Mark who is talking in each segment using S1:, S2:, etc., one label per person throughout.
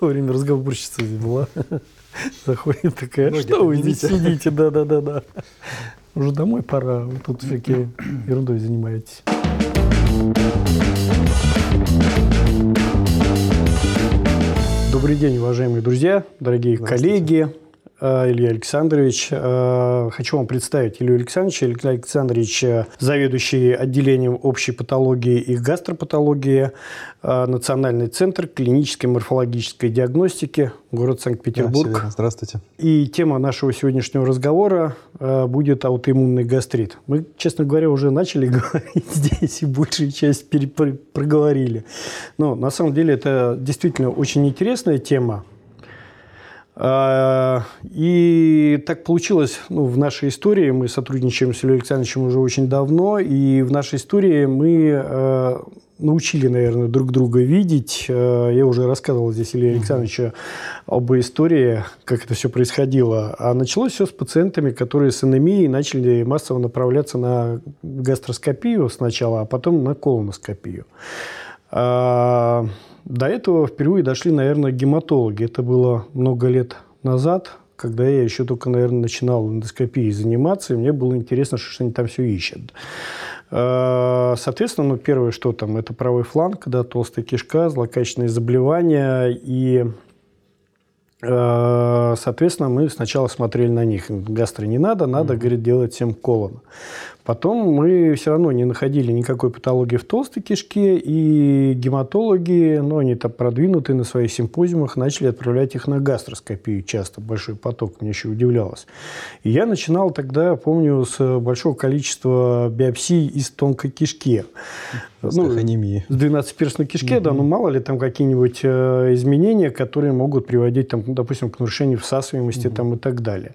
S1: Во время разговорщица была. Заходит такая, Ноги что вы здесь сидите? Да-да-да-да. Уже домой пора, вы тут всякие ерундой занимаетесь. Добрый день, уважаемые друзья, дорогие коллеги. Э, Илья Александрович. Э, хочу вам представить Илью Александровича. Илья Александрович э, – заведующий отделением общей патологии и гастропатологии, Национальный центр клинической морфологической диагностики, город Санкт-Петербург.
S2: Да, Здравствуйте.
S1: И тема нашего сегодняшнего разговора будет аутоиммунный гастрит. Мы, честно говоря, уже начали говорить здесь и большую часть проговорили. Но на самом деле это действительно очень интересная тема. А, и так получилось ну, в нашей истории. Мы сотрудничаем с Ильей Александровичем уже очень давно. И в нашей истории мы э, научили, наверное, друг друга видеть. Э, я уже рассказывал здесь Илье Александровичу об истории, как это все происходило. А началось все с пациентами, которые с анемией начали массово направляться на гастроскопию сначала, а потом на колоноскопию. До этого впервые дошли, наверное, гематологи. Это было много лет назад, когда я еще только, наверное, начинал эндоскопией заниматься, и мне было интересно, что они там все ищут. А, соответственно, ну, первое, что там, это правый фланг, да, толстая кишка, злокачественные заболевания, и а, Соответственно, мы сначала смотрели на них. Гастро не надо, надо, mm-hmm. говорит, делать всем колон. Потом мы все равно не находили никакой патологии в толстой кишке, и гематологи, ну, они там продвинутые на своих симпозиумах, начали отправлять их на гастроскопию часто, большой поток, мне еще удивлялось. И я начинал тогда, помню, с большого количества биопсий из тонкой кишки.
S2: С ну, анемии.
S1: С 12-перстной кишки, угу. да, ну мало ли там какие-нибудь э, изменения, которые могут приводить, там, допустим, к нарушению всасываемости угу. там, и так далее.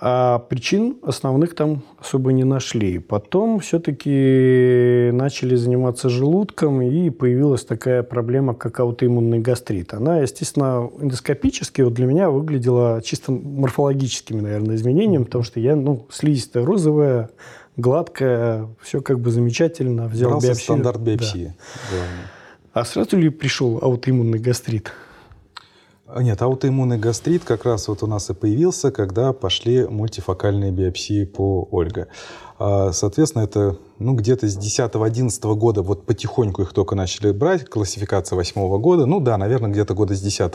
S1: А причин основных там особо не нашли. Потом все-таки начали заниматься желудком, и появилась такая проблема, как аутоиммунный гастрит. Она, естественно, эндоскопически вот для меня выглядела чисто морфологическими, наверное, изменениями, потому что я, ну, слизистая розовая, гладкая, все как бы замечательно.
S2: Взял Брался биопсию. стандарт биопсии.
S1: Да. А сразу ли пришел аутоиммунный гастрит?
S2: Нет, аутоиммунный гастрит как раз вот у нас и появился, когда пошли мультифокальные биопсии по Ольга. А, соответственно, это ну, где-то с 10-11 года вот потихоньку их только начали брать, классификация 8 года. Ну да, наверное, где-то года с 10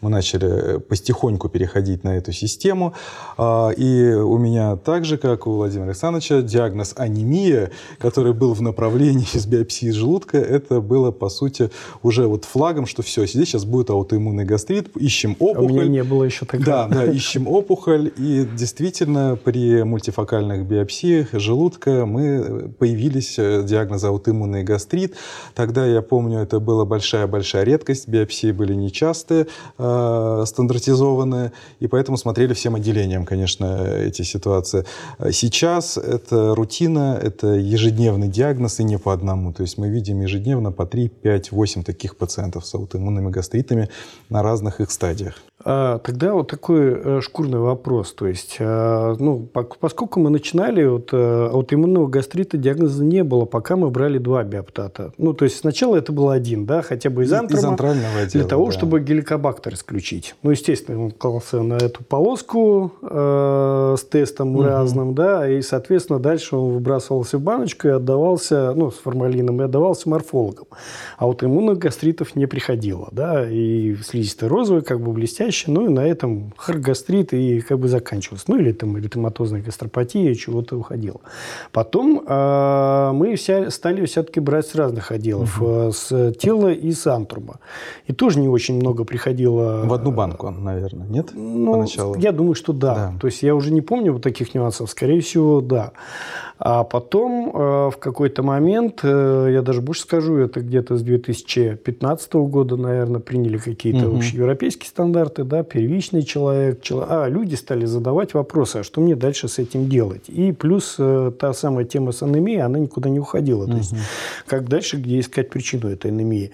S2: мы начали э, потихоньку переходить на эту систему. А, и у меня так же, как у Владимира Александровича, диагноз анемия, который был в направлении с биопсии желудка, это было, по сути, уже вот флагом, что все, здесь сейчас будет аутоиммунный гастрит, ищем опухоль.
S1: А у меня не было еще тогда.
S2: Да, да, ищем опухоль. И действительно, при мультифокальных биопсиях желудка мы появились э, диагнозы аутоиммунный гастрит. Тогда, я помню, это была большая-большая редкость, биопсии были нечастые, э, стандартизованные, и поэтому смотрели всем отделением, конечно, эти ситуации. Сейчас это рутина, это ежедневный диагноз и не по одному. То есть мы видим ежедневно по 3, 5, 8 таких пациентов с аутоиммунными гастритами на разных их стадиях.
S1: А, тогда вот такой э, шкурный вопрос. То есть, а, ну, поскольку мы начинали, вот, э, аутоиммунного гастрита диагноза не было, пока мы брали два биоптата. Ну, то есть, сначала это был один, да, хотя бы из антрома.
S2: Из антрального
S1: отдела, Для того, да. чтобы геликобактер исключить. Ну, естественно, он клался на эту полоску э, с тестом угу. разным, да, и, соответственно, дальше он выбрасывался в баночку и отдавался, ну, с формалином, и отдавался морфологам. А вот иммунных гастритов не приходило, да, и слизистый розовый, как бы блестящий, чаще, ну и на этом хоргастрит и как бы заканчивался. Ну или там эритематозная гастропатия, чего-то уходило. Потом э, мы вся, стали все-таки брать с разных отделов. Угу. С тела и с антрума. И тоже не очень много приходило.
S2: В одну банку, наверное, нет?
S1: Ну, Поначалу. я думаю, что да. да. То есть я уже не помню вот таких нюансов. Скорее всего, да. А потом э, в какой-то момент, э, я даже больше скажу, это где-то с 2015 года, наверное, приняли какие-то угу. общеевропейские стандарты карты, да, первичный человек, человек, а люди стали задавать вопросы, а что мне дальше с этим делать? И плюс э, та самая тема с анемией, она никуда не уходила. Угу. То есть, как дальше, где искать причину этой анемии?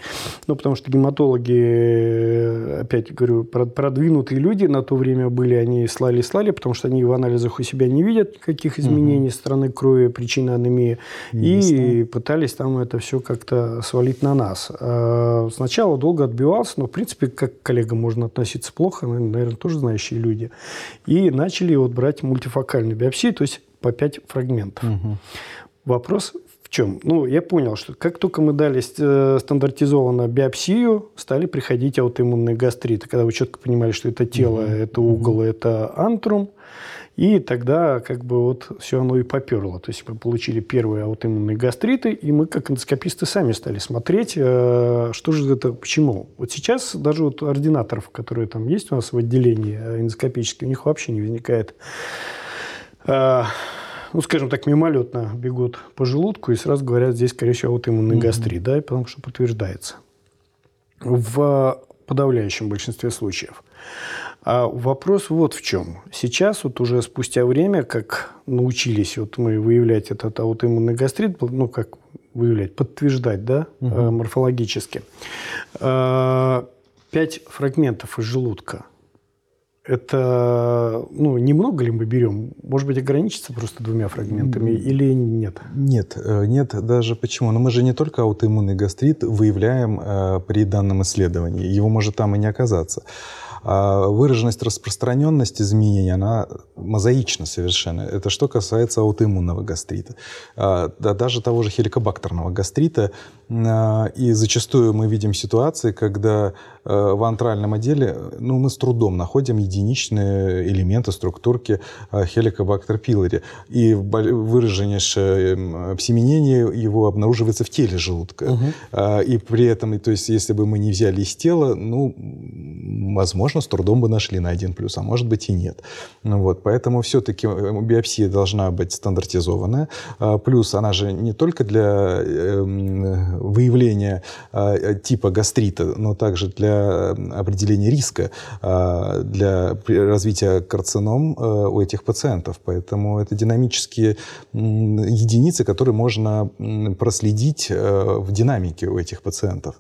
S1: Ну, потому что гематологи, э, опять говорю, продвинутые люди на то время были, они слали-слали, потому что они в анализах у себя не видят никаких изменений угу. стороны крови, причины анемии, Ясно. и пытались там это все как-то свалить на нас. А сначала долго отбивался, но, в принципе, как к коллегам можно относиться плохо, наверное, тоже знающие люди. И начали вот брать мультифокальную биопсию, то есть по 5 фрагментов. Угу. Вопрос в чем? Ну, я понял, что как только мы дали э, стандартизованную биопсию, стали приходить аутоиммунные гастриты, когда вы четко понимали, что это тело, угу. это угол, угу. это антрум. И тогда как бы вот все оно и поперло. То есть мы получили первые аутоиммунные гастриты, и мы как эндоскописты сами стали смотреть, э, что же это, почему. Вот сейчас даже вот ординаторов, которые там есть у нас в отделении э, эндоскопически, у них вообще не возникает э, ну, скажем так, мимолетно бегут по желудку и сразу говорят, здесь, скорее всего, аутоиммунный mm-hmm. гастрит, да, потому что подтверждается. В подавляющем большинстве случаев. А вопрос вот в чем. Сейчас вот уже спустя время, как научились вот мы выявлять этот аутоиммунный гастрит, ну как выявлять, подтверждать, да, угу. морфологически. А, пять фрагментов из желудка. Это, ну, немного ли мы берем? Может быть, ограничиться просто двумя фрагментами или нет?
S2: Нет, э, нет, даже почему? Но мы же не только аутоиммунный гастрит выявляем э, при данном исследовании. Его может там и не оказаться. А выраженность, распространенность изменений, она мозаична совершенно. Это что касается аутоиммунного гастрита. А, да, даже того же хеликобактерного гастрита. А, и зачастую мы видим ситуации, когда в антральном отделе ну, мы с трудом находим единичные элементы структурки хеликобактер пилори. И выраженнейшее обсеменение его обнаруживается в теле желудка. Угу. И при этом, то есть, если бы мы не взяли из тела, ну, возможно, с трудом бы нашли на 1 плюс, а может быть и нет. Ну, вот, поэтому все-таки э, биопсия должна быть стандартизованная. Плюс она же не только для эм, выявления типа гастрита, но также для определения риска а, для развития карцином э, у этих пациентов. Поэтому это динамические единицы, которые можно проследить э, в динамике у этих пациентов.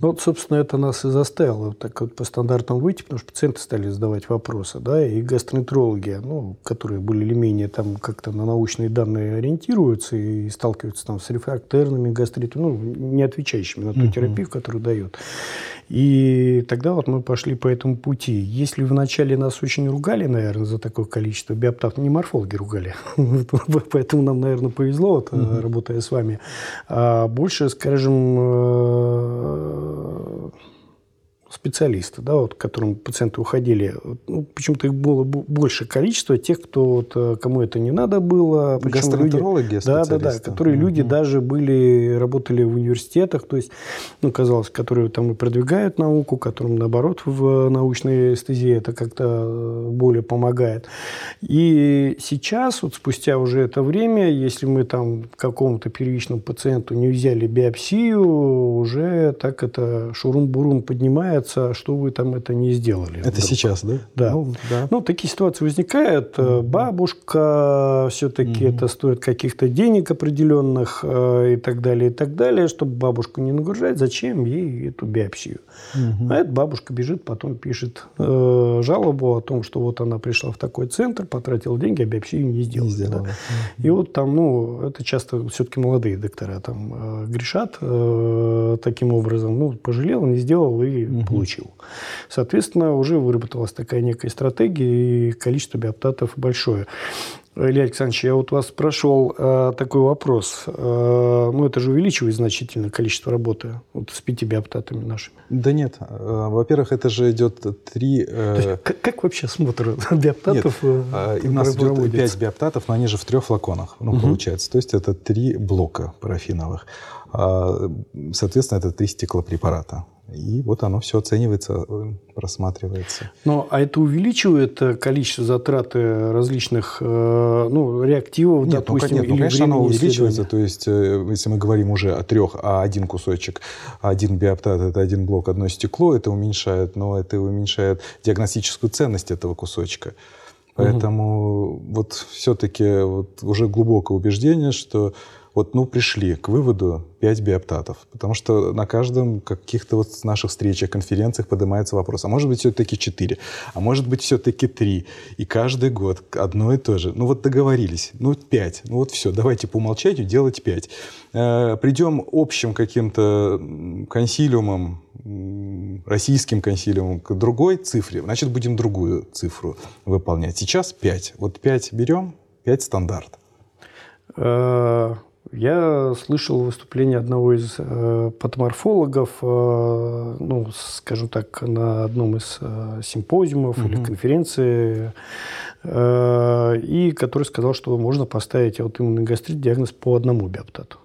S1: Ну, вот, собственно, это нас и заставило так вот по стандартам выйти, потому что пациенты стали задавать вопросы, да, и гастроэнтерологи, ну, которые более или менее там как-то на научные данные ориентируются и сталкиваются там с рефрактерными гастритами, ну, не отвечающими на ту uh-huh. терапию, которую дает. И тогда вот мы пошли по этому пути. Если вначале нас очень ругали, наверное, за такое количество биоптав, не морфологи ругали, поэтому нам, наверное, повезло, угу. работая с вами. А больше, скажем, euh, специалисты, да, вот, к которым пациенты уходили, ну, почему-то их было больше количество тех, кто вот, э, кому это не надо было.
S2: Гастроэнтерологи, люди,
S1: да, да, да, которые угу. люди даже были, работали в университетах, то есть, ну, казалось, которые там и продвигают науку, которым, наоборот, в научной эстезии это как-то э, более помогает. И сейчас, вот спустя уже это время, если мы там какому-то первичному пациенту не взяли биопсию, уже так это шурум-бурум поднимает начинается, что вы там это не сделали.
S2: Это вдруг. сейчас, да?
S1: Да. Ну, да. ну, такие ситуации возникают. Mm-hmm. Бабушка, все-таки mm-hmm. это стоит каких-то денег определенных э, и так далее, и так далее. Чтобы бабушку не нагружать, зачем ей эту биопсию? Mm-hmm. А эта бабушка бежит, потом пишет э, жалобу о том, что вот она пришла в такой центр, потратила деньги, а биопсию не сделала. Не сделала. Да? Mm-hmm. И вот там, ну, это часто все-таки молодые доктора там э, грешат э, таким образом. Ну, пожалел, не сделал и mm-hmm получил. Соответственно, уже выработалась такая некая стратегия, и количество биоптатов большое. Илья Александрович, я вот вас спрашивал э, такой вопрос. Э, ну, это же увеличивает значительно количество работы вот с пяти биоптатами нашими.
S2: Да нет. Э, во-первых, это же идет три...
S1: Э... То есть, как, как вообще смотр биоптатов
S2: нет, э, у нас идет пять биоптатов, но они же в трех флаконах, ну, угу. получается. То есть, это три блока парафиновых. А, соответственно, это три стеклопрепарата И вот оно все оценивается, э, просматривается.
S1: Ну, а это увеличивает э, количество затрат различных ну, реактивов,
S2: Нет, ну,
S1: допустим,
S2: ну, нет, ну, конечно, оно увеличивается. То есть, если мы говорим уже о трех, а один кусочек, один биоптат, это один блок, одно стекло, это уменьшает, но это уменьшает диагностическую ценность этого кусочка. Поэтому угу. вот все-таки вот уже глубокое убеждение, что вот, ну, пришли к выводу 5 биоптатов. Потому что на каждом каких-то вот наших встречах, конференциях поднимается вопрос, а может быть все-таки 4, а может быть все-таки 3. И каждый год одно и то же. Ну вот договорились, ну 5, ну вот все, давайте по умолчанию делать 5. Э, придем общим каким-то консилиумом, российским консилиумом к другой цифре, значит будем другую цифру выполнять. Сейчас 5. Вот 5 берем, 5 стандарт.
S1: Я слышал выступление одного из э, патоморфологов, э, ну, скажем так, на одном из э, симпозиумов угу. или конференции, э, и который сказал, что можно поставить аутоиммунный гастрит диагноз по одному биоптату.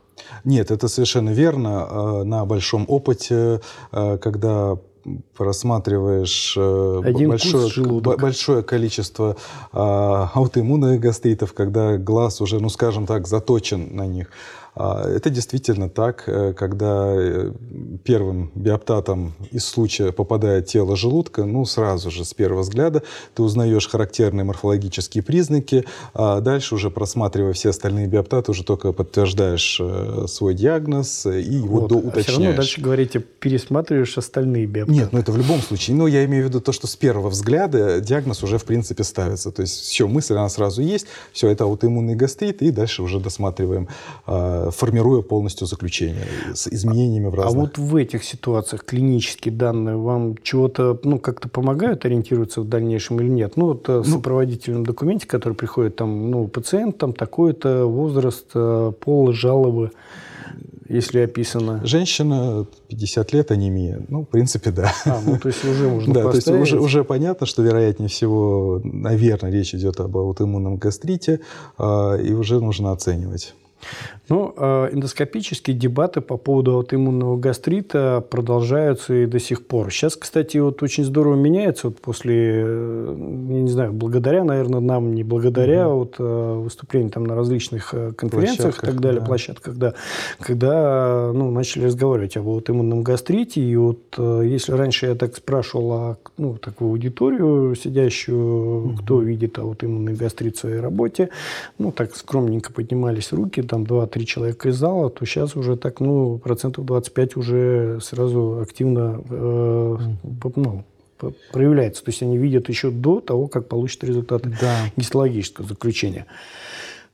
S2: Нет, это совершенно верно. Э, на большом опыте, э, когда просматриваешь э, Один большое, большое количество а, аутоиммунных гастритов, когда глаз уже, ну скажем так, заточен на них. А, это действительно так, э, когда э, первым биоптатом из случая попадает тело желудка, ну, сразу же, с первого взгляда, ты узнаешь характерные морфологические признаки, а дальше уже просматривая все остальные биоптаты, уже только подтверждаешь э, свой диагноз и его вот. доуточняешь. А все равно
S1: дальше говорите, пересматриваешь остальные биоптаты.
S2: Нет, ну это в любом случае. Но я имею в виду то, что с первого взгляда диагноз уже, в принципе, ставится. То есть все, мысль, она сразу есть, все, это аутоиммунный гастрит, и дальше уже досматриваем а, формируя полностью заключение с изменениями в разных...
S1: А вот в этих ситуациях клинические данные вам чего-то, ну, как-то помогают ориентироваться в дальнейшем или нет? Ну, вот э, в ну, сопроводительном документе, который приходит, там, ну, пациент, там, такой-то возраст, э, пол, жалобы, если описано.
S2: Женщина, 50 лет, анемия. Ну, в принципе, да.
S1: А, ну, то есть уже можно Да,
S2: поставить. то есть уже, уже понятно, что, вероятнее всего, наверное, речь идет об аутоиммунном гастрите, а, и уже нужно оценивать.
S1: Ну, э, эндоскопические дебаты по поводу аутоиммунного гастрита продолжаются и до сих пор. Сейчас, кстати, вот очень здорово меняется вот после, э, я не знаю, благодаря, наверное, нам, не благодаря угу. вот, э, выступлений там на различных конференциях и так далее, да. площадках, да, когда ну, начали разговаривать об аутоиммунном гастрите. И вот если раньше я так спрашивал о, ну, такую аудиторию сидящую, угу. кто видит аутоиммунный гастрит в своей работе, ну, так скромненько поднимались руки, там 2-3 человека из зала, то сейчас уже так, ну, процентов 25 уже сразу активно э, ну, проявляется. То есть они видят еще до того, как получат результаты да. гистологического заключения.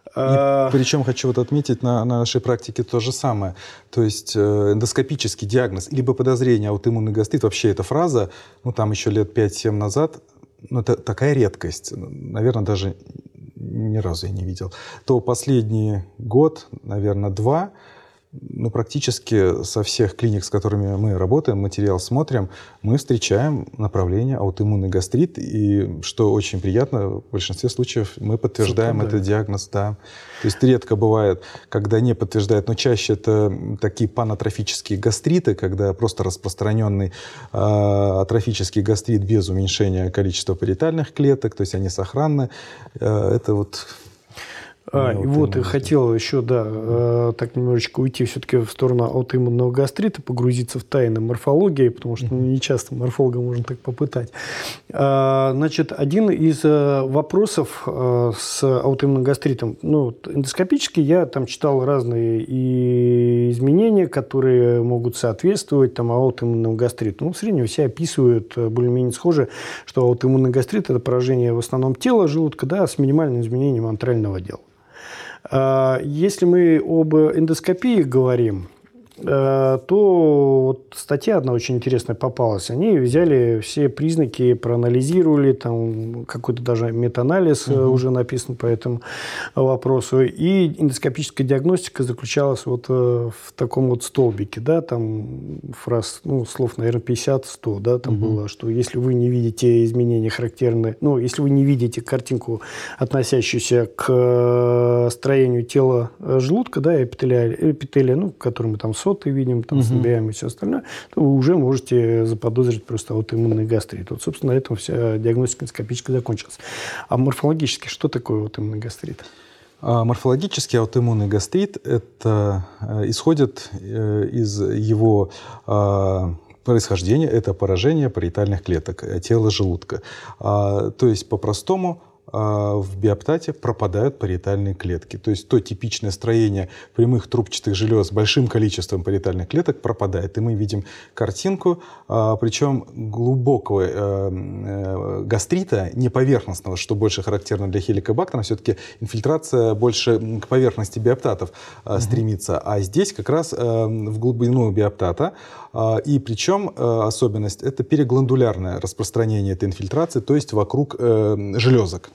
S2: И а, причем хочу вот отметить на, на нашей практике то же самое. То есть э, эндоскопический диагноз, либо подозрение аутоиммунный гастрит, вообще эта фраза, ну там еще лет 5-7 назад, ну это такая редкость. Наверное, даже ни разу я не видел, то последний год, наверное, два, ну, практически со всех клиник, с которыми мы работаем, материал смотрим, мы встречаем направление аутоиммунный гастрит. И, что очень приятно, в большинстве случаев мы подтверждаем этот диагноз. Да. То есть редко бывает, когда не подтверждают, но чаще это такие панатрофические гастриты, когда просто распространенный э, атрофический гастрит без уменьшения количества париетальных клеток, то есть они сохранны. Э, это вот
S1: а, и вот, и хотел еще, да, э, так немножечко уйти все-таки в сторону аутоиммунного гастрита, погрузиться в тайны морфологии, потому что ну, не часто морфолога можно так попытать. А, значит, один из э, вопросов э, с аутоиммунным гастритом, ну, эндоскопически я там читал разные и изменения, которые могут соответствовать там аутоиммунному гастриту. Ну, в среднем все описывают более-менее схоже, что аутоиммунный гастрит – это поражение в основном тела желудка, да, с минимальным изменением антрального отдела. А, если мы об эндоскопии говорим, то вот статья одна очень интересная попалась. Они взяли все признаки, проанализировали, там какой-то даже метаанализ угу. уже написан по этому вопросу. И эндоскопическая диагностика заключалась вот э, в таком вот столбике, да, там фраз, ну, слов, наверное, 50-100, да, там угу. было, что если вы не видите изменения характерные, ну, если вы не видите картинку, относящуюся к строению тела желудка, да, эпителия, эпителия ну, который мы там кислоты видим, там, угу. и все остальное, то вы уже можете заподозрить просто аутоиммунный гастрит. Вот, собственно, на этом вся диагностика эндоскопическая закончилась. А морфологически что такое аутоиммунный гастрит?
S2: А морфологический аутоиммунный гастрит это э, исходит э, из его а, происхождения, это поражение париетальных клеток э, тела желудка. А, то есть, по-простому, в биоптате пропадают париетальные клетки. То есть то типичное строение прямых трубчатых желез с большим количеством париетальных клеток пропадает. И мы видим картинку, а, причем глубокого э, э, гастрита, не поверхностного, что больше характерно для хеликобактера. Все-таки инфильтрация больше к поверхности биоптатов угу. стремится. А здесь как раз в глубину биоптата. И причем особенность – это перегландулярное распространение этой инфильтрации, то есть вокруг железок.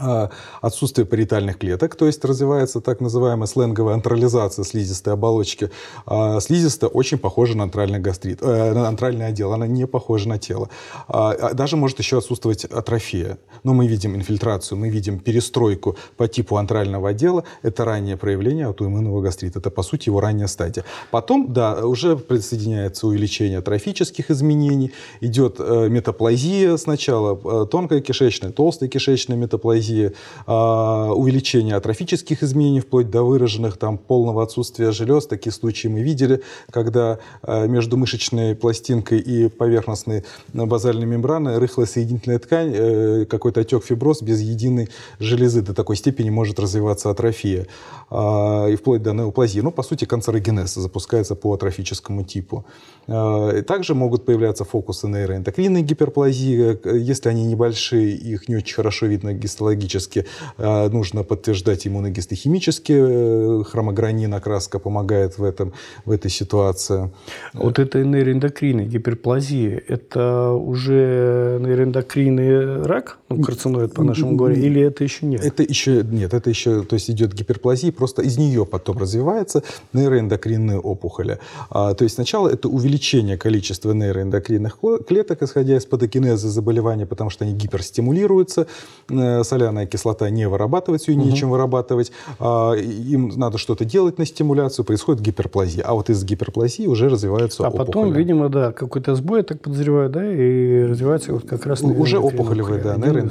S2: А, отсутствие париетальных клеток, то есть развивается так называемая сленговая антрализация слизистой оболочки. А слизистая очень похожа на антральный гастрит, э, на антральный отдел, она не похожа на тело. А даже может еще отсутствовать атрофия. Но мы видим инфильтрацию, мы видим перестройку по типу антрального отдела. Это раннее проявление аутоиммунного гастрита. Это, по сути, его ранняя стадия. Потом, да, уже присоединяется увеличение атрофических изменений, идет э, метаплазия сначала, э, тонкая кишечная, толстая кишечная метаплазия, анестезии, а, увеличение атрофических изменений, вплоть до выраженных там полного отсутствия желез. Такие случаи мы видели, когда а, между мышечной пластинкой и поверхностной базальной мембраной рыхлая соединительная ткань, э, какой-то отек фиброз без единой железы до такой степени может развиваться атрофия а, и вплоть до неоплазии. Ну, по сути, канцерогенез запускается по атрофическому типу. Также могут появляться фокусы нейроэндокринной гиперплазии, э, если они небольшие, их не очень хорошо видно гистологически биологически, а, нужно подтверждать иммуногистохимически. Э, хромогранин, окраска помогает в, этом, в этой ситуации.
S1: Вот это нейроэндокрины, гиперплазия, это уже нейроэндокринный рак, ну, карциноид по нашему говорю, или это еще нет?
S2: Это еще нет, это еще, то есть идет гиперплазия, просто из нее потом развивается нейроэндокринные опухоли. А, то есть сначала это увеличение количества нейроэндокринных клеток, исходя из патогенеза заболевания, потому что они гиперстимулируются, э, соляная кислота не вырабатывается, ее угу. нечем вырабатывать, а, им надо что-то делать на стимуляцию, происходит гиперплазия. А вот из гиперплазии уже развиваются
S1: а опухоли. А потом, видимо, да, какой-то сбой, я так подозреваю, да, и развивается вот как раз...
S2: Уже опухолевые, да, нейроэндокринные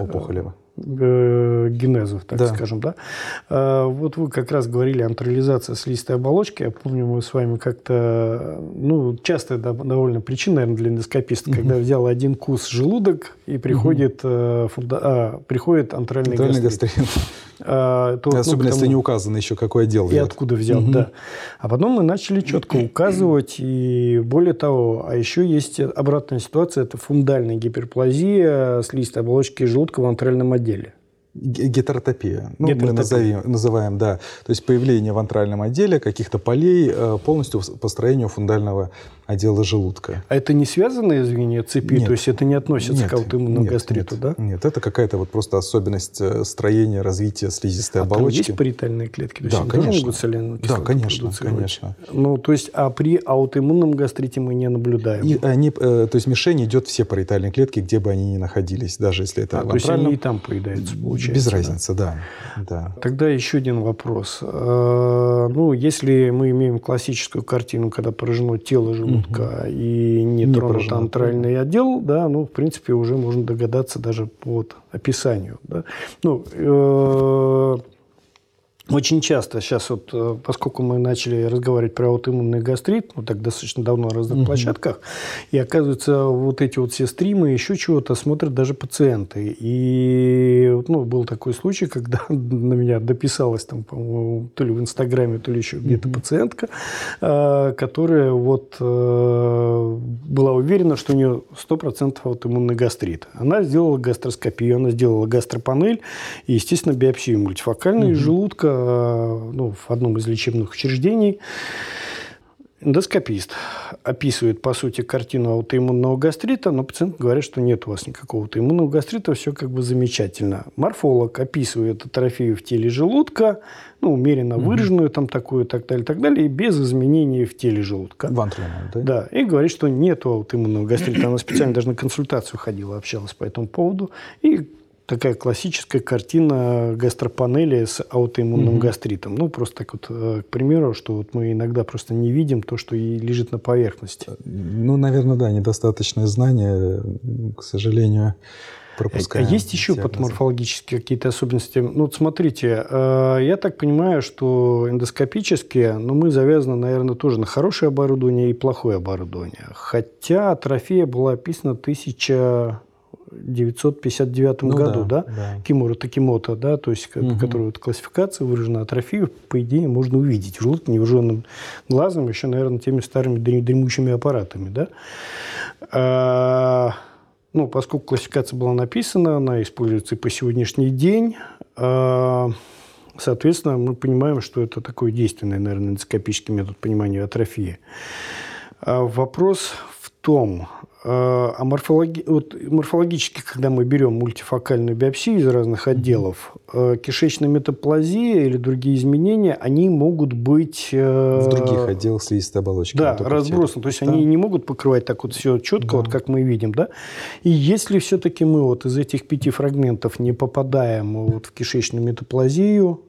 S2: опухоли.
S1: Э, генезов, так да. скажем, да. А, вот вы как раз говорили антрализация слизистой оболочки. Я помню, мы с вами как-то, ну, часто довольно причина, наверное, для эндоскописта, угу. когда взял один кус желудок и приходит, угу. фунда... а, приходит антральный, антральный гастрит. гастрит.
S2: А, то, Особенно, ну, если не указано еще, какой отдел.
S1: И откуда взял, угу. да. А потом мы начали четко указывать, и более того, а еще есть обратная ситуация, это фундальная гиперплазия слизистой оболочки желудка в антральном отделе.
S2: Гетеротопия. Ну, Гетеротопия. мы назовем, называем, да. То есть появление в антральном отделе каких-то полей э, полностью по строению фундального отдела желудка.
S1: А это не связанные звенья цепи? Нет. То есть это не относится нет, к аутоиммунному
S2: нет,
S1: гастриту,
S2: нет,
S1: да?
S2: Нет, это какая-то вот просто особенность э, строения, развития слизистой
S1: а
S2: оболочки.
S1: Там есть париетальные клетки? То
S2: да,
S1: есть
S2: конечно.
S1: могут соляную
S2: да, конечно, конечно.
S1: Ну, то есть, а при аутоиммунном гастрите мы не наблюдаем? И,
S2: они, э, то есть мишень идет все париетальные клетки, где бы они ни находились, даже если это
S1: а, То есть они и там поедаются, получается?
S2: Без разницы, да. да.
S1: Тогда еще один вопрос. Э, ну, если мы имеем классическую картину, когда поражено тело желудка угу. и не, не тронут антральный отдел, да, ну, в принципе, уже можно догадаться даже по описанию. Да. Ну, э, очень часто сейчас вот, э, поскольку мы начали разговаривать про аутоиммунный гастрит, ну так достаточно давно на разных угу. площадках, и оказывается, вот эти вот все стримы, еще чего-то смотрят даже пациенты. И ну, был такой случай, когда на меня дописалась там, по-моему, то ли в Инстаграме, то ли еще где-то угу. пациентка, э, которая вот э, была уверена, что у нее 100% аутоиммунный гастрит. Она сделала гастроскопию, она сделала гастропанель и, естественно, биопсию мультифокальной угу. желудка, ну, в одном из лечебных учреждений эндоскопист описывает, по сути, картину аутоиммунного гастрита, но пациент говорит, что нет у вас никакого аутоиммунного гастрита, все как бы замечательно. Морфолог описывает атрофию в теле желудка, ну, умеренно угу. выраженную, там такую, так далее, так далее, и без изменений в теле желудка.
S2: Вантрина, да?
S1: Да, и говорит, что нет аутоиммунного гастрита. Она специально даже на консультацию ходила, общалась по этому поводу. И такая классическая картина гастропанели с аутоиммунным угу. гастритом. Ну, просто так вот, э, к примеру, что вот мы иногда просто не видим то, что и лежит на поверхности.
S2: Ну, наверное, да, недостаточное знание, к сожалению пропускаем.
S1: А есть еще патоморфологические какие-то особенности? Ну, вот смотрите, э, я так понимаю, что эндоскопически, ну, мы завязаны, наверное, тоже на хорошее оборудование и плохое оборудование. Хотя атрофия была описана 1959 ну, году, да, да? да. Кимура Такимото, да, то есть, угу. которую вот классификация выражена атрофию, по идее, можно увидеть в желудке невооруженным глазом, еще, наверное, теми старыми дремучими аппаратами, да. А, ну, поскольку классификация была написана, она используется и по сегодняшний день. А, соответственно, мы понимаем, что это такой действенный, наверное, эндоскопический метод понимания атрофии. А вопрос в том, а, а морфологи... вот морфологически, когда мы берем мультифокальную биопсию из разных отделов, э, кишечная метаплазия или другие изменения, они могут быть...
S2: Э, в других отделах слизистой оболочки.
S1: Да, разбросаны. То есть да. они не могут покрывать так вот все четко, да. вот как мы видим. Да? И если все-таки мы вот из этих пяти фрагментов не попадаем вот в кишечную метаплазию,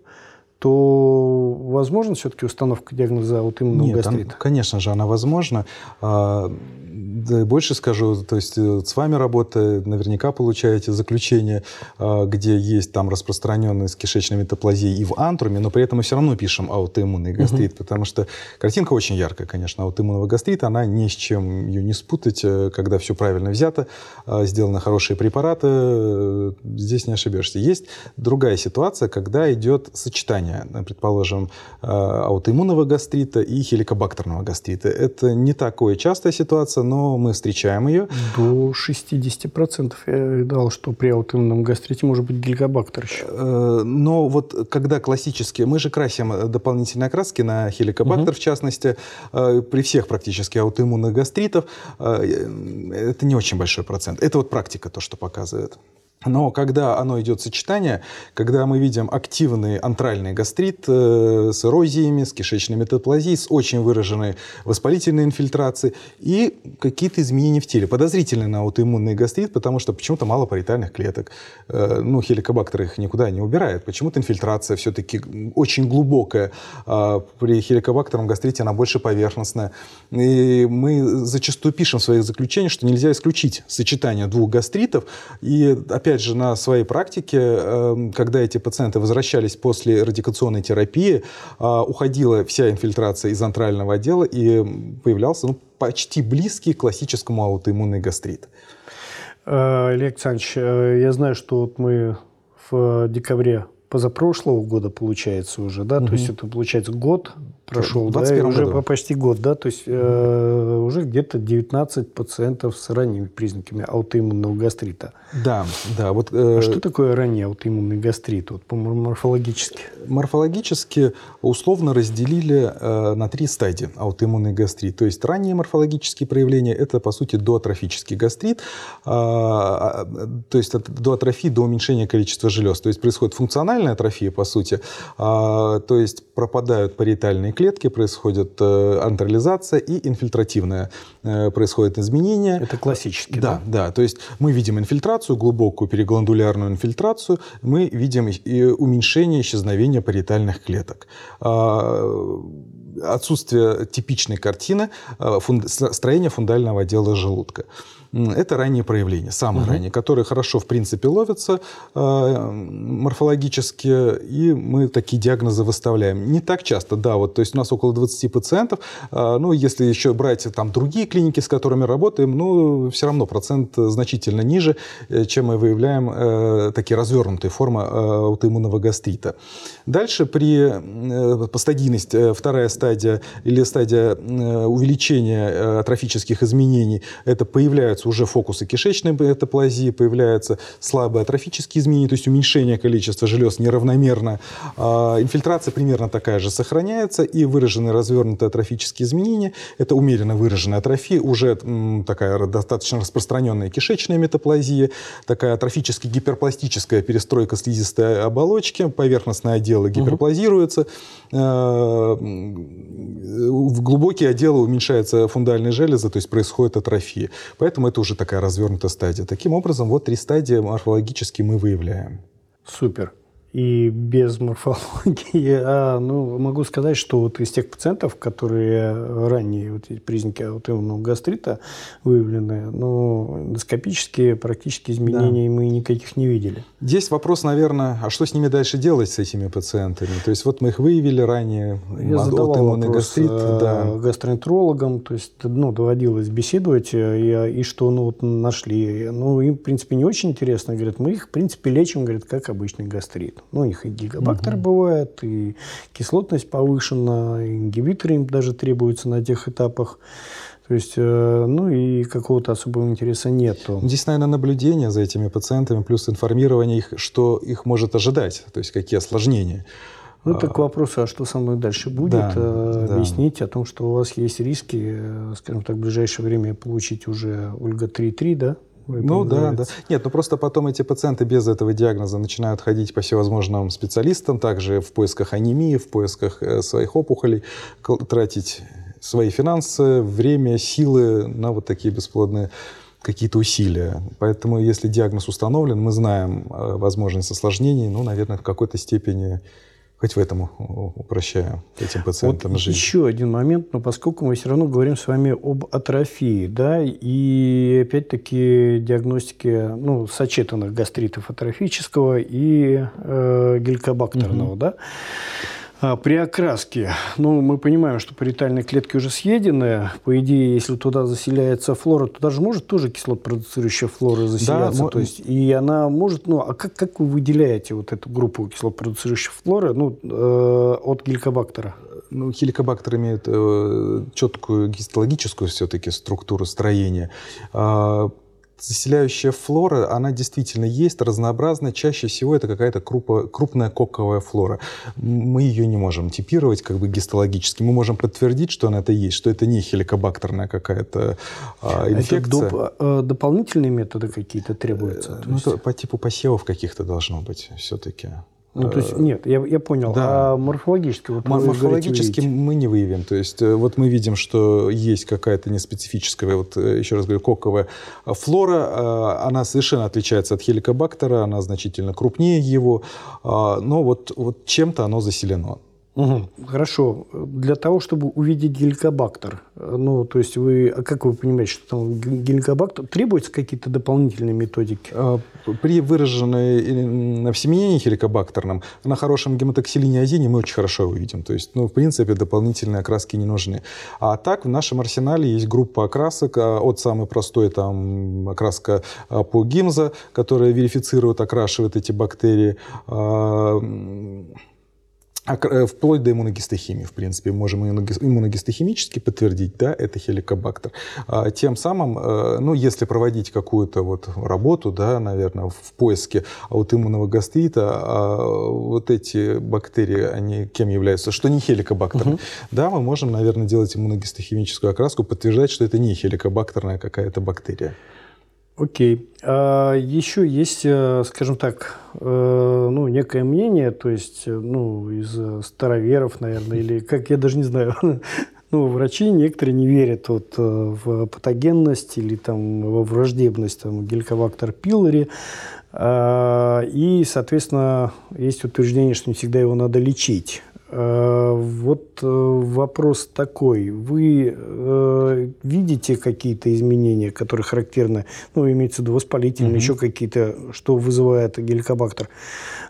S1: то возможно все-таки установка диагноза аутоиммунного Нет, гастрита?
S2: Там, конечно же, она возможна. А, да, больше скажу, то есть э, с вами работая, наверняка получаете заключение, а, где есть там распространенность кишечной метаплазии и в антруме, но при этом мы все равно пишем аутоиммунный гастрит, угу. потому что картинка очень яркая, конечно, аутоиммунного гастрита, она ни с чем ее не спутать, э, когда все правильно взято, а, сделаны хорошие препараты, э, здесь не ошибешься. Есть другая ситуация, когда идет сочетание, предположим, аутоиммунного гастрита и хеликобактерного гастрита. Это не такая частая ситуация, но мы встречаем ее.
S1: До 60% я видал, что при аутоиммунном гастрите может быть геликобактер еще.
S2: Э, но вот когда классические... Мы же красим дополнительные окраски на хеликобактер, угу. в частности, э, при всех практически аутоиммунных гастритов. Э, это не очень большой процент. Это вот практика то, что показывает. Но когда оно идет сочетание, когда мы видим активный антральный гастрит э, с эрозиями, с кишечной метаплазией, с очень выраженной воспалительной инфильтрацией и какие-то изменения в теле. Подозрительный на аутоиммунный гастрит, потому что почему-то мало париетальных клеток. Э, ну, хеликобактер их никуда не убирает. Почему-то инфильтрация все-таки очень глубокая. А при хеликобактерном гастрите она больше поверхностная. И мы зачастую пишем в своих заключениях, что нельзя исключить сочетание двух гастритов. И опять опять же, на своей практике, эм, когда эти пациенты возвращались после радикационной терапии, а, уходила вся инфильтрация из антрального отдела и появлялся ну, почти близкий к классическому аутоиммунный гастрит.
S1: Э, Олег Александрович, э, я знаю, что вот мы в декабре позапрошлого года, получается, уже, да, угу. то есть это, получается, год прошел, да, и уже году. почти год, да, то есть э, уже где-то 19 пациентов с ранними признаками аутоиммунного гастрита.
S2: Да, да.
S1: Вот, э, а что такое ранний аутоиммунный гастрит, вот, морфологически?
S2: Морфологически условно разделили э, на три стадии аутоиммунный гастрит. То есть ранние морфологические проявления – это, по сути, доатрофический гастрит, э, то есть от, до атрофии, до уменьшения количества желез. То есть происходит функциональная атрофия, по сути, э, то есть пропадают париетальные клетки, происходит э, антрализация и инфильтративное э, происходит изменение.
S1: Это классически,
S2: да? Да, да. То есть мы видим инфильтрацию, глубокую перегландулярную инфильтрацию, мы видим и уменьшение исчезновения париетальных клеток а, отсутствие типичной картины а, строения фундального отдела желудка. Это ранние проявления, самые угу. ранние, которые хорошо, в принципе, ловятся э, морфологически, и мы такие диагнозы выставляем. Не так часто, да, вот, то есть у нас около 20 пациентов, э, ну, если еще брать там другие клиники, с которыми работаем, ну, все равно процент значительно ниже, э, чем мы выявляем э, такие развернутые формы э, аутоиммунного гастрита. Дальше при э, по стадийность, э, вторая стадия или стадия э, увеличения э, атрофических изменений, это появляются появляются уже фокусы кишечной метаплазии, появляются слабые атрофические изменения, то есть уменьшение количества желез неравномерно. А, инфильтрация примерно такая же сохраняется, и выраженные развернутые атрофические изменения, это умеренно выраженная атрофия, уже такая достаточно распространенная кишечная метаплазия, такая атрофически гиперпластическая перестройка слизистой оболочки, поверхностные отделы гиперплазируются, а, в глубокие отделы уменьшаются фундальные железы, то есть происходит атрофия. Поэтому это уже такая развернутая стадия. Таким образом, вот три стадии морфологически мы выявляем.
S1: Супер и без морфологии. А, ну, могу сказать, что вот из тех пациентов, которые ранее вот эти признаки аутоиммунного гастрита выявлены, ну, эндоскопически практически изменений да. мы никаких не видели.
S2: Здесь вопрос, наверное, а что с ними дальше делать, с этими пациентами? То есть вот мы их выявили ранее,
S1: Я задавал вопрос гастрит, э, да. гастроэнтерологам, то есть ну, доводилось беседовать, э, и, и что ну, вот нашли. Ну, им, в принципе, не очень интересно. Говорят, мы их, в принципе, лечим, говорят, как обычный гастрит. Ну, у них и гигабактер угу. бывает, и кислотность повышена, и ингибиторы им даже требуются на тех этапах. То есть, э, ну и какого-то особого интереса нету.
S2: Здесь, наверное, наблюдение за этими пациентами, плюс информирование их, что их может ожидать, то есть какие осложнения.
S1: Ну, это к вопросу, а что со мной дальше будет, да, э, объяснить да. о том, что у вас есть риски, э, скажем так, в ближайшее время получить уже Ольга-3.3, да?
S2: Ну да, да. Нет, ну просто потом эти пациенты без этого диагноза начинают ходить по всевозможным специалистам, также в поисках анемии, в поисках э, своих опухолей, тратить свои финансы, время, силы на вот такие бесплодные какие-то усилия. Поэтому, если диагноз установлен, мы знаем э, возможность осложнений, ну, наверное, в какой-то степени хоть в этом упрощаю этим пациентам
S1: вот жизнь. Еще один момент, но поскольку мы все равно говорим с вами об атрофии, да, и опять-таки диагностике ну, сочетанных гастритов атрофического и э, гелькобактерного, угу. да, при окраске, ну, мы понимаем, что париетальные клетки уже съедены. По идее, если туда заселяется флора, туда же может тоже кислотпродуцирующая флора заселяться. Да, то есть, и она может... Ну, а как, как вы выделяете вот эту группу кислотпродуцирующей флоры ну, э, от геликобактера?
S2: Ну, хеликобактер имеет э, четкую гистологическую все-таки структуру строения. Э, заселяющая флора, она действительно есть, разнообразная. Чаще всего это какая-то крупная коковая флора. Мы ее не можем типировать как бы гистологически. Мы можем подтвердить, что она это есть, что это не хеликобактерная какая-то а, инфекция. Это доп,
S1: а, дополнительные методы какие-то требуются?
S2: Ну, есть... по типу посевов каких-то должно быть все-таки.
S1: Ну, то есть, нет, я, я понял. Да. А морфологически? Вот
S2: морфологически мы не выявим. То есть, э, вот мы видим, что есть какая-то неспецифическая, вот э, еще раз говорю, коковая флора. Она совершенно отличается от хеликобактера, она значительно крупнее его. Но вот, вот чем-то оно заселено.
S1: Угу. Хорошо. Для того, чтобы увидеть геликобактер, ну, то есть вы, а как вы понимаете, что там геликобактер, требуются какие-то дополнительные методики? А,
S2: при выраженной всеменении хеликобактерном на хорошем гематоксилине азине мы очень хорошо увидим. То есть, ну, в принципе, дополнительные окраски не нужны. А так в нашем арсенале есть группа окрасок, а, от самой простой там окраска по гимза, которая верифицирует, окрашивает эти бактерии, Э, вплоть до иммуногистохимии, в принципе, можем иммуногистохимически подтвердить, да, это хеликобактер. А тем самым, э, ну, если проводить какую-то вот работу, да, наверное, в поиске аутоиммунного гастрита, а вот эти бактерии, они кем являются? Что не хеликобактерные. Угу. Да, мы можем, наверное, делать иммуногистохимическую окраску, подтверждать, что это не хеликобактерная какая-то бактерия.
S1: Окей. А еще есть, э, скажем так, э, ну, некое мнение, то есть, э, ну, из староверов, наверное, или как, я даже не знаю, ну, врачи некоторые не верят вот в патогенность или там во враждебность там, геликобактер пилори. А, и, соответственно, есть утверждение, что не всегда его надо лечить. Э, вот э, вопрос такой. Вы э, видите какие-то изменения, которые характерны, ну, имеется в виду воспалительные, угу. еще какие-то, что вызывает геликобактер?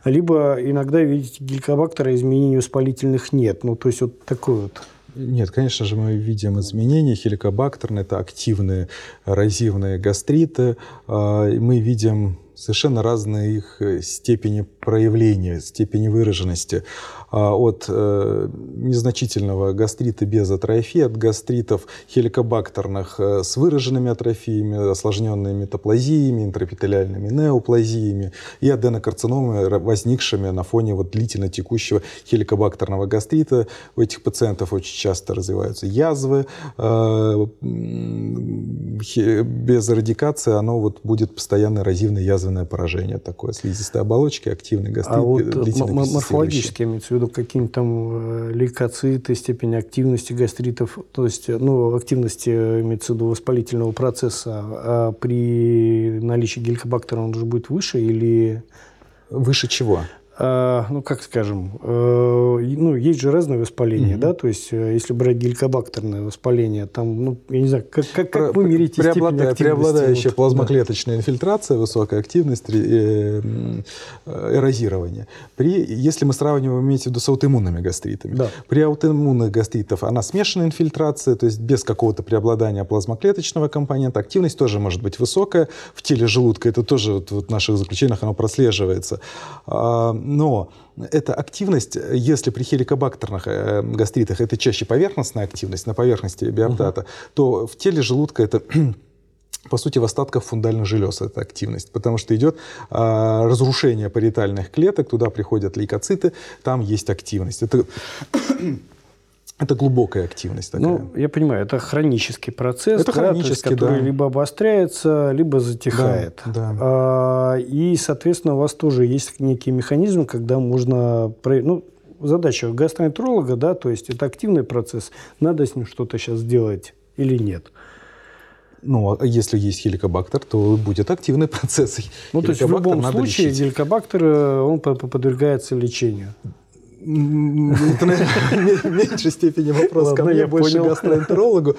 S1: Либо иногда видите геликобактера, а изменений воспалительных нет. Ну, то есть вот такой вот.
S2: Нет, конечно же, мы видим изменения хеликобактерные, это активные эрозивные гастриты. Мы видим совершенно разные их степени проявления, степени выраженности. А, от э, незначительного гастрита без атрофии, от гастритов хеликобактерных э, с выраженными атрофиями, осложненными метаплазиями, интрапителиальными неоплазиями и аденокарциномами, возникшими на фоне вот длительно текущего хеликобактерного гастрита. У этих пациентов очень часто развиваются язвы. Э, без радикации оно вот будет постоянно эрозивное язвенное поражение такое, слизистой оболочки, активное активный гастрит.
S1: А вот морфологически имеется в виду какие-нибудь там э, лейкоциты, степень активности гастритов, то есть ну, активности имеется в виду воспалительного процесса, а при наличии геликобактера он же будет выше или...
S2: Выше чего?
S1: А, ну, как скажем, э, ну, есть же разные воспаления, угу. да, то есть, э, если брать геликобактерное воспаление, там, ну, я не знаю, как, как, как вы мерите
S2: Преоблада... степень? Преобладающая вот, плазмоклеточная да. инфильтрация, высокая активность, э, эрозирование. При, если мы сравниваем, имеете в виду, с аутоиммунными гастритами, да. при аутоиммунных гастритах она смешанная инфильтрация, то есть без какого-то преобладания плазмоклеточного компонента, активность тоже может быть высокая, в теле желудка это тоже вот, вот в наших заключениях оно прослеживается а, но эта активность, если при хеликобактерных э, гастритах это чаще поверхностная активность на поверхности биоптата, угу. то в теле желудка это по сути, в остатках фундальных желез эта активность, потому что идет а, разрушение париетальных клеток, туда приходят лейкоциты, там есть активность. Это это глубокая активность такая.
S1: Ну, я понимаю, это хронический процесс, это да, хронический, есть, который да. либо обостряется, либо затихает. Да, да. А, и, соответственно, у вас тоже есть некий механизм, когда можно... Ну, задача гастроэнтеролога, да, то есть это активный процесс, надо с ним что-то сейчас сделать или нет.
S2: Ну, а если есть хеликобактер, то будет активный процесс.
S1: Ну, то есть в любом случае лечить. геликобактер, э, он подвергается лечению.
S2: Это, наверное, в меньшей степени вопрос Ладно, ко мне, больше понял. гастроэнтерологу.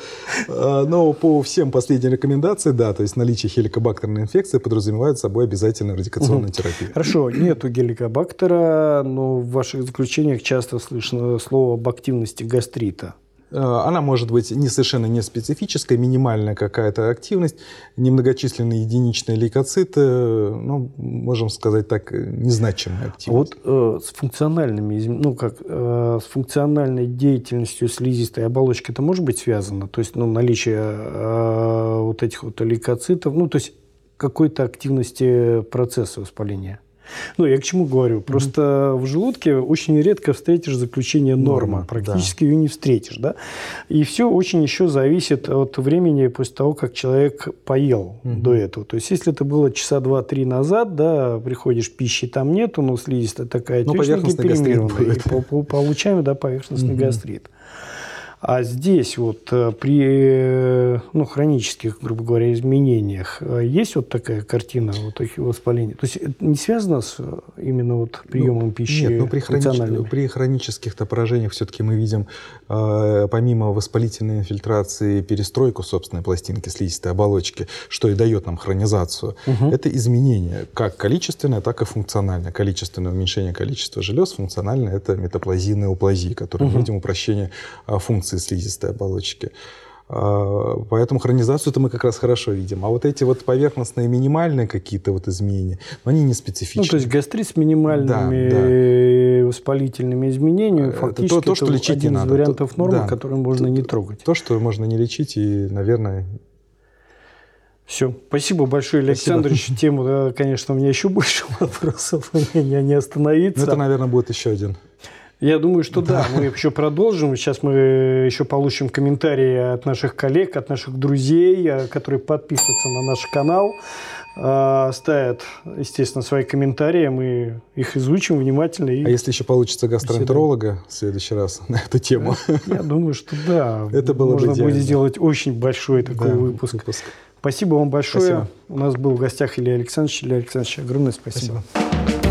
S2: А, но по всем последним рекомендациям, да, то есть наличие хеликобактерной инфекции подразумевает собой обязательную радикационную угу. терапию.
S1: Хорошо, нету геликобактера, но в ваших заключениях часто слышно слово об активности гастрита.
S2: Э, она может быть не совершенно не специфическая, минимальная какая-то активность, немногочисленные единичные лейкоциты, ну, можем сказать так, незначимая активность.
S1: Вот э, с функциональными, ну, как, э, с функциональной деятельностью слизистой оболочки это может быть связано? То есть, ну, наличие э, вот этих вот лейкоцитов, ну, то есть какой-то активности процесса воспаления? Ну, я к чему говорю? Просто mm-hmm. в желудке очень редко встретишь заключение норма. норма Практически да. ее не встретишь. Да? И все очень еще зависит от времени после того, как человек поел mm-hmm. до этого. То есть, если это было часа два-три назад, да, приходишь, пищи там нету, но слизистая такая,
S2: ну, поверхностный гастрит будет.
S1: И получаем да, поверхностный mm-hmm. гастрит. А здесь вот э, при э, ну, хронических, грубо говоря, изменениях э, есть вот такая картина вот таких воспалений? То есть это не связано с именно вот приемом ну, пищи
S2: Нет, но при, хронич... при хронических-то поражениях все-таки мы видим э, помимо воспалительной инфильтрации перестройку собственной пластинки слизистой оболочки, что и дает нам хронизацию. Угу. Это изменение как количественное, так и функциональное. Количественное уменьшение количества желез, функциональное это метаплазия, неоплазия, которое угу. мы видим упрощение э, функции функции слизистой оболочки. А, поэтому хронизацию-то мы как раз хорошо видим. А вот эти вот поверхностные минимальные какие-то вот изменения, они не специфичны. Ну,
S1: то есть гастрит с минимальными да, да. воспалительными изменениями фактически это, то, то, что это лечить один не надо. из вариантов нормы, да. который можно то, не трогать.
S2: То, что можно не лечить и, наверное...
S1: Все. Спасибо большое, Александр. Спасибо. Тему, конечно, у меня еще больше вопросов. Меня не остановиться.
S2: Ну, это, наверное, будет еще один.
S1: Я думаю, что да. да, мы еще продолжим. Сейчас мы еще получим комментарии от наших коллег, от наших друзей, э, которые подписываются на наш канал, э, ставят, естественно, свои комментарии, мы их изучим внимательно. И
S2: а если еще получится гастроэнтеролога в следующий раз на эту тему?
S1: Я думаю, что да. Это было Можно бы будет сделать очень большой такой да, выпуск. выпуск. Спасибо вам большое. Спасибо. У нас был в гостях Илья Александрович. Илья Александрович, огромное спасибо. спасибо.